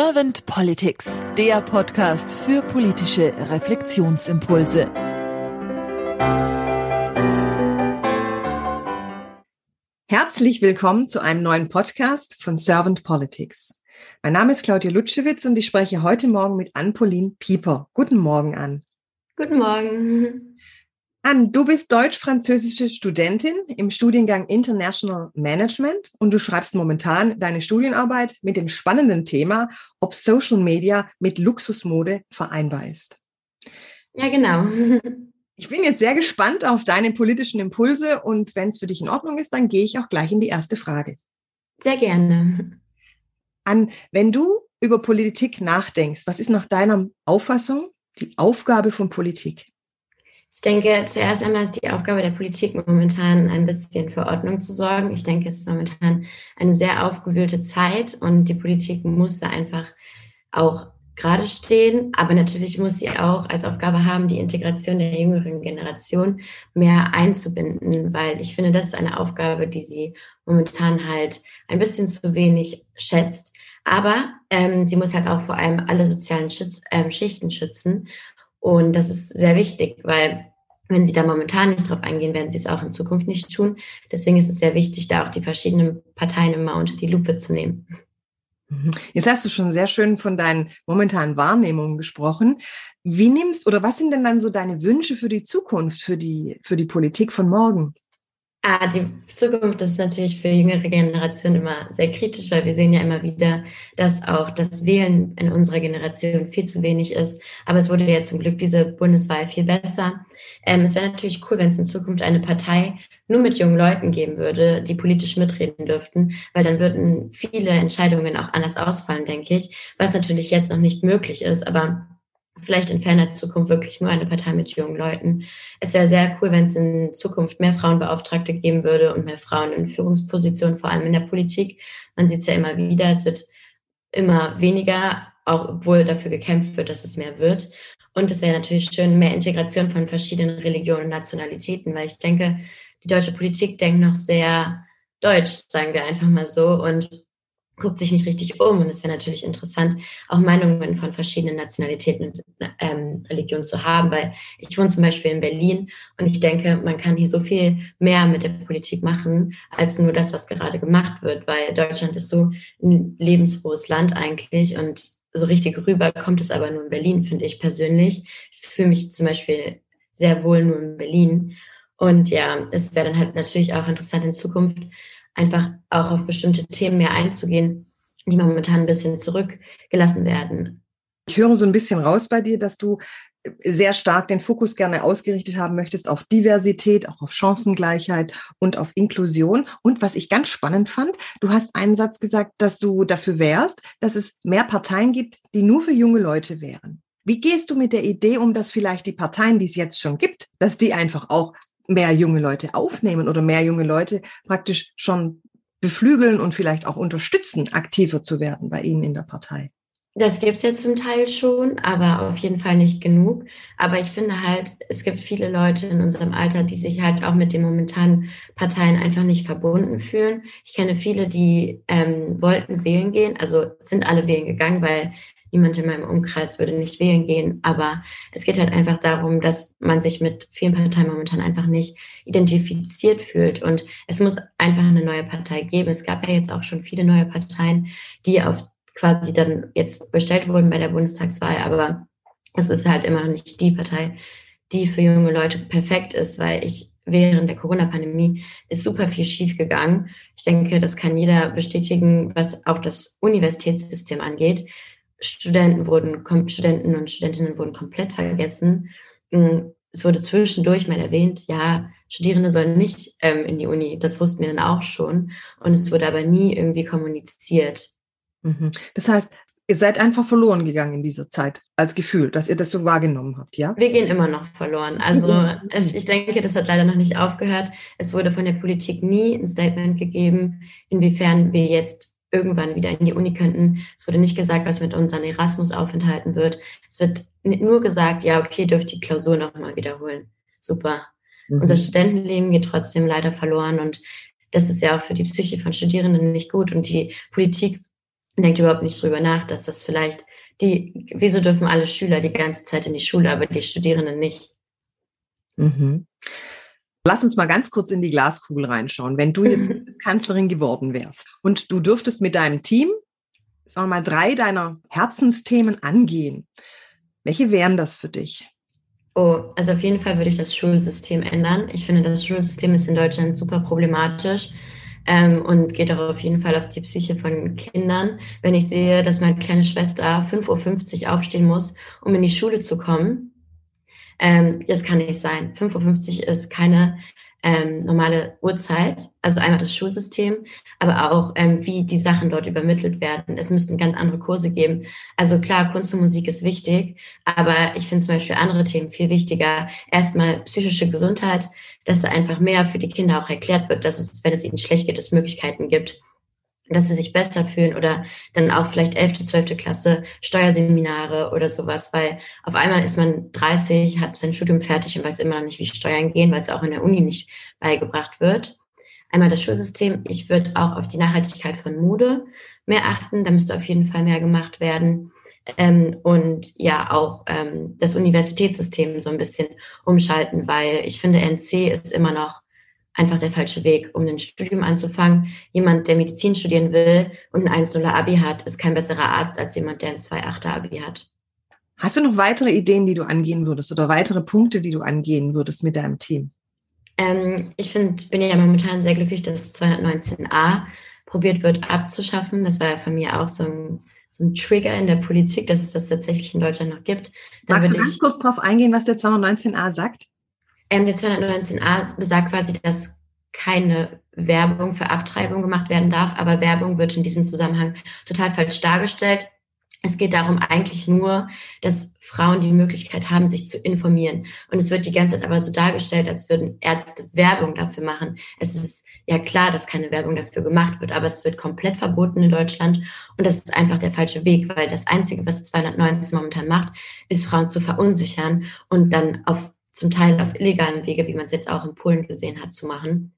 Servant Politics, der Podcast für politische Reflexionsimpulse. Herzlich willkommen zu einem neuen Podcast von Servant Politics. Mein Name ist Claudia Lutschewitz und ich spreche heute Morgen mit Ann-Pauline Pieper. Guten Morgen, Ann. Guten Morgen. Ann, du bist deutsch-französische Studentin im Studiengang International Management und du schreibst momentan deine Studienarbeit mit dem spannenden Thema, ob Social Media mit Luxusmode vereinbar ist. Ja, genau. Ich bin jetzt sehr gespannt auf deine politischen Impulse und wenn es für dich in Ordnung ist, dann gehe ich auch gleich in die erste Frage. Sehr gerne. An, wenn du über Politik nachdenkst, was ist nach deiner Auffassung die Aufgabe von Politik? Ich denke, zuerst einmal ist die Aufgabe der Politik momentan ein bisschen für Ordnung zu sorgen. Ich denke, es ist momentan eine sehr aufgewühlte Zeit und die Politik muss da einfach auch gerade stehen. Aber natürlich muss sie auch als Aufgabe haben, die Integration der jüngeren Generation mehr einzubinden, weil ich finde, das ist eine Aufgabe, die sie momentan halt ein bisschen zu wenig schätzt. Aber ähm, sie muss halt auch vor allem alle sozialen Schütz, äh, Schichten schützen. Und das ist sehr wichtig, weil wenn Sie da momentan nicht drauf eingehen, werden Sie es auch in Zukunft nicht tun. Deswegen ist es sehr wichtig, da auch die verschiedenen Parteien immer unter die Lupe zu nehmen. Mhm. Jetzt hast du schon sehr schön von deinen momentanen Wahrnehmungen gesprochen. Wie nimmst oder was sind denn dann so deine Wünsche für die Zukunft, für die, für die Politik von morgen? Ah, die Zukunft ist natürlich für jüngere Generationen immer sehr kritisch, weil wir sehen ja immer wieder, dass auch das Wählen in unserer Generation viel zu wenig ist. Aber es wurde ja zum Glück diese Bundeswahl viel besser. Ähm, es wäre natürlich cool, wenn es in Zukunft eine Partei nur mit jungen Leuten geben würde, die politisch mitreden dürften, weil dann würden viele Entscheidungen auch anders ausfallen, denke ich, was natürlich jetzt noch nicht möglich ist. Aber vielleicht in ferner Zukunft wirklich nur eine Partei mit jungen Leuten. Es wäre sehr cool, wenn es in Zukunft mehr Frauenbeauftragte geben würde und mehr Frauen in Führungspositionen, vor allem in der Politik. Man sieht es ja immer wieder, es wird immer weniger, auch obwohl dafür gekämpft wird, dass es mehr wird. Und es wäre natürlich schön, mehr Integration von verschiedenen Religionen und Nationalitäten, weil ich denke, die deutsche Politik denkt noch sehr deutsch, sagen wir einfach mal so. Und guckt sich nicht richtig um. Und es wäre natürlich interessant, auch Meinungen von verschiedenen Nationalitäten und ähm, Religionen zu haben, weil ich wohne zum Beispiel in Berlin und ich denke, man kann hier so viel mehr mit der Politik machen, als nur das, was gerade gemacht wird, weil Deutschland ist so ein lebensfrohes Land eigentlich und so richtig rüber kommt es aber nur in Berlin, finde ich persönlich. Ich fühle mich zum Beispiel sehr wohl nur in Berlin. Und ja, es wäre dann halt natürlich auch interessant in Zukunft, einfach auch auf bestimmte Themen mehr einzugehen, die momentan ein bisschen zurückgelassen werden. Ich höre so ein bisschen raus bei dir, dass du sehr stark den Fokus gerne ausgerichtet haben möchtest auf Diversität, auch auf Chancengleichheit und auf Inklusion. Und was ich ganz spannend fand, du hast einen Satz gesagt, dass du dafür wärst, dass es mehr Parteien gibt, die nur für junge Leute wären. Wie gehst du mit der Idee um, dass vielleicht die Parteien, die es jetzt schon gibt, dass die einfach auch mehr junge Leute aufnehmen oder mehr junge Leute praktisch schon beflügeln und vielleicht auch unterstützen, aktiver zu werden bei Ihnen in der Partei? Das gibt es ja zum Teil schon, aber auf jeden Fall nicht genug. Aber ich finde halt, es gibt viele Leute in unserem Alter, die sich halt auch mit den momentanen Parteien einfach nicht verbunden fühlen. Ich kenne viele, die ähm, wollten wählen gehen, also sind alle wählen gegangen, weil niemand in meinem Umkreis würde nicht wählen gehen. Aber es geht halt einfach darum, dass man sich mit vielen Parteien momentan einfach nicht identifiziert fühlt. Und es muss einfach eine neue Partei geben. Es gab ja jetzt auch schon viele neue Parteien, die auf quasi dann jetzt bestellt wurden bei der Bundestagswahl. Aber es ist halt immer noch nicht die Partei, die für junge Leute perfekt ist, weil ich während der Corona-Pandemie ist super viel schiefgegangen. Ich denke, das kann jeder bestätigen, was auch das Universitätssystem angeht. Studenten wurden, Studenten und Studentinnen wurden komplett vergessen. Mm, es wurde zwischendurch mal erwähnt, ja, Studierende sollen nicht ähm, in die Uni. Das wussten wir dann auch schon. Und es wurde aber nie irgendwie kommuniziert. Mhm. Das heißt, ihr seid einfach verloren gegangen in dieser Zeit als Gefühl, dass ihr das so wahrgenommen habt, ja? Wir gehen immer noch verloren. Also ich denke, das hat leider noch nicht aufgehört. Es wurde von der Politik nie ein Statement gegeben, inwiefern wir jetzt irgendwann wieder in die Uni könnten. Es wurde nicht gesagt, was mit unseren Erasmus-Aufenthalten wird. Es wird nur gesagt, ja, okay, dürft die Klausur nochmal wiederholen. Super. Mhm. Unser Studentenleben geht trotzdem leider verloren und das ist ja auch für die Psyche von Studierenden nicht gut und die Politik denkt überhaupt nicht drüber nach, dass das vielleicht die, wieso dürfen alle Schüler die ganze Zeit in die Schule, aber die Studierenden nicht? Mhm. Lass uns mal ganz kurz in die Glaskugel reinschauen. Wenn du jetzt Kanzlerin geworden wärst und du dürftest mit deinem Team, sagen wir mal, drei deiner Herzensthemen angehen, welche wären das für dich? Oh, also auf jeden Fall würde ich das Schulsystem ändern. Ich finde, das Schulsystem ist in Deutschland super problematisch ähm, und geht auch auf jeden Fall auf die Psyche von Kindern. Wenn ich sehe, dass meine kleine Schwester 5.50 Uhr aufstehen muss, um in die Schule zu kommen, ähm, das kann nicht sein. 5.50 Uhr ist keine ähm, normale Uhrzeit, also einmal das Schulsystem, aber auch ähm, wie die Sachen dort übermittelt werden. Es müssten ganz andere Kurse geben. Also klar, Kunst und Musik ist wichtig, aber ich finde zum Beispiel andere Themen viel wichtiger. Erstmal psychische Gesundheit, dass da einfach mehr für die Kinder auch erklärt wird, dass es, wenn es ihnen schlecht geht, es Möglichkeiten gibt dass sie sich besser fühlen oder dann auch vielleicht 11., 12. Klasse Steuerseminare oder sowas, weil auf einmal ist man 30, hat sein Studium fertig und weiß immer noch nicht, wie Steuern gehen, weil es auch in der Uni nicht beigebracht wird. Einmal das Schulsystem. Ich würde auch auf die Nachhaltigkeit von Mode mehr achten. Da müsste auf jeden Fall mehr gemacht werden. Ähm, und ja, auch ähm, das Universitätssystem so ein bisschen umschalten, weil ich finde, NC ist immer noch einfach der falsche Weg, um ein Studium anzufangen. Jemand, der Medizin studieren will und ein 1 Abi hat, ist kein besserer Arzt als jemand, der ein 2,8er Abi hat. Hast du noch weitere Ideen, die du angehen würdest oder weitere Punkte, die du angehen würdest mit deinem Team? Ähm, ich find, bin ja momentan sehr glücklich, dass 219a probiert wird abzuschaffen. Das war ja von mir auch so ein, so ein Trigger in der Politik, dass es das tatsächlich in Deutschland noch gibt. Da Magst du ganz kurz darauf eingehen, was der 219a sagt? Ähm, der 219a besagt quasi, dass keine Werbung für Abtreibung gemacht werden darf, aber Werbung wird in diesem Zusammenhang total falsch dargestellt. Es geht darum eigentlich nur, dass Frauen die Möglichkeit haben, sich zu informieren. Und es wird die ganze Zeit aber so dargestellt, als würden Ärzte Werbung dafür machen. Es ist ja klar, dass keine Werbung dafür gemacht wird, aber es wird komplett verboten in Deutschland. Und das ist einfach der falsche Weg, weil das Einzige, was 219 momentan macht, ist Frauen zu verunsichern und dann auf zum Teil auf illegalen Wege, wie man es jetzt auch in Polen gesehen hat, zu machen,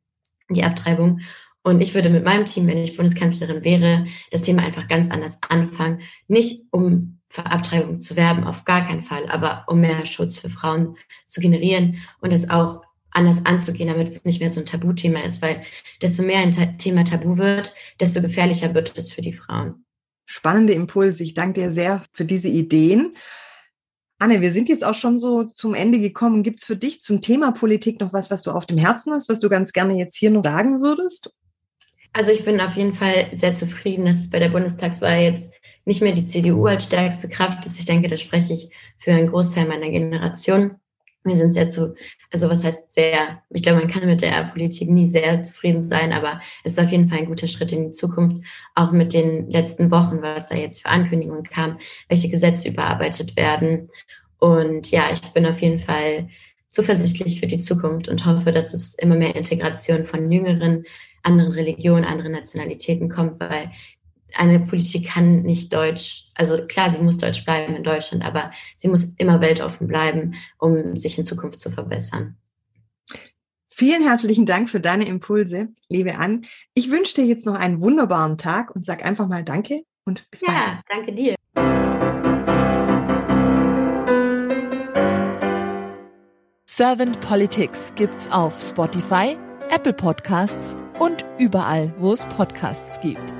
die Abtreibung. Und ich würde mit meinem Team, wenn ich Bundeskanzlerin wäre, das Thema einfach ganz anders anfangen. Nicht um für Abtreibung zu werben, auf gar keinen Fall, aber um mehr Schutz für Frauen zu generieren und es auch anders anzugehen, damit es nicht mehr so ein Tabuthema ist, weil desto mehr ein Thema tabu wird, desto gefährlicher wird es für die Frauen. Spannende Impulse. Ich danke dir sehr für diese Ideen. Anne, wir sind jetzt auch schon so zum Ende gekommen. Gibt es für dich zum Thema Politik noch was, was du auf dem Herzen hast, was du ganz gerne jetzt hier noch sagen würdest? Also ich bin auf jeden Fall sehr zufrieden, dass es bei der Bundestagswahl jetzt nicht mehr die CDU als stärkste Kraft ist. Ich denke, da spreche ich für einen Großteil meiner Generation wir sind sehr zu, also was heißt sehr, ich glaube, man kann mit der Politik nie sehr zufrieden sein, aber es ist auf jeden Fall ein guter Schritt in die Zukunft, auch mit den letzten Wochen, was da jetzt für Ankündigungen kam, welche Gesetze überarbeitet werden. Und ja, ich bin auf jeden Fall zuversichtlich für die Zukunft und hoffe, dass es immer mehr Integration von jüngeren, anderen Religionen, anderen Nationalitäten kommt, weil eine Politik kann nicht deutsch, also klar, sie muss deutsch bleiben in Deutschland, aber sie muss immer weltoffen bleiben, um sich in Zukunft zu verbessern. Vielen herzlichen Dank für deine Impulse, liebe Ann. Ich wünsche dir jetzt noch einen wunderbaren Tag und sag einfach mal Danke und bis ja, bald. Ja, danke dir. Servant Politics gibt's auf Spotify, Apple Podcasts und überall, wo es Podcasts gibt.